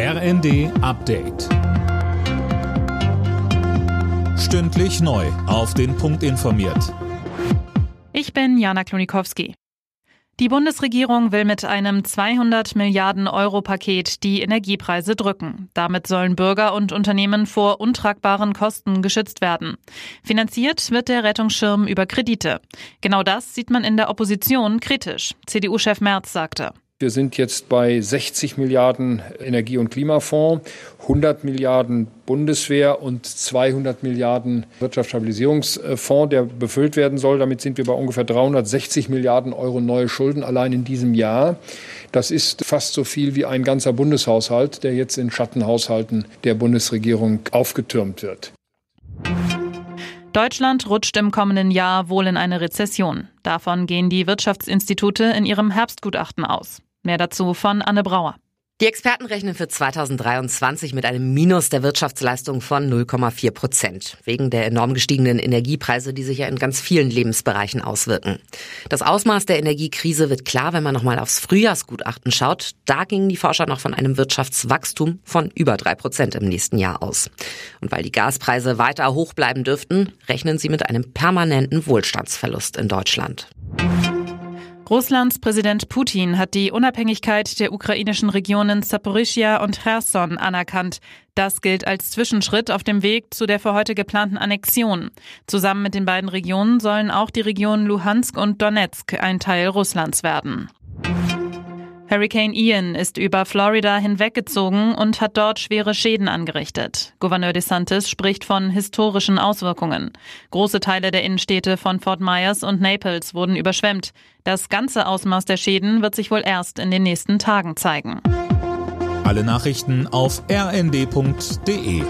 RND Update. Stündlich neu. Auf den Punkt informiert. Ich bin Jana Klonikowski. Die Bundesregierung will mit einem 200 Milliarden Euro Paket die Energiepreise drücken. Damit sollen Bürger und Unternehmen vor untragbaren Kosten geschützt werden. Finanziert wird der Rettungsschirm über Kredite. Genau das sieht man in der Opposition kritisch. CDU-Chef Merz sagte. Wir sind jetzt bei 60 Milliarden Energie- und Klimafonds, 100 Milliarden Bundeswehr und 200 Milliarden Wirtschaftsstabilisierungsfonds, der befüllt werden soll. Damit sind wir bei ungefähr 360 Milliarden Euro neue Schulden allein in diesem Jahr. Das ist fast so viel wie ein ganzer Bundeshaushalt, der jetzt in Schattenhaushalten der Bundesregierung aufgetürmt wird. Deutschland rutscht im kommenden Jahr wohl in eine Rezession. Davon gehen die Wirtschaftsinstitute in ihrem Herbstgutachten aus. Mehr dazu von Anne Brauer. Die Experten rechnen für 2023 mit einem Minus der Wirtschaftsleistung von 0,4 Prozent. Wegen der enorm gestiegenen Energiepreise, die sich ja in ganz vielen Lebensbereichen auswirken. Das Ausmaß der Energiekrise wird klar, wenn man nochmal aufs Frühjahrsgutachten schaut. Da gingen die Forscher noch von einem Wirtschaftswachstum von über drei Prozent im nächsten Jahr aus. Und weil die Gaspreise weiter hoch bleiben dürften, rechnen sie mit einem permanenten Wohlstandsverlust in Deutschland. Russlands Präsident Putin hat die Unabhängigkeit der ukrainischen Regionen Saporischia und Cherson anerkannt. Das gilt als Zwischenschritt auf dem Weg zu der für heute geplanten Annexion. Zusammen mit den beiden Regionen sollen auch die Regionen Luhansk und Donetsk ein Teil Russlands werden. Hurricane Ian ist über Florida hinweggezogen und hat dort schwere Schäden angerichtet. Gouverneur DeSantis spricht von historischen Auswirkungen. Große Teile der Innenstädte von Fort Myers und Naples wurden überschwemmt. Das ganze Ausmaß der Schäden wird sich wohl erst in den nächsten Tagen zeigen. Alle Nachrichten auf rnd.de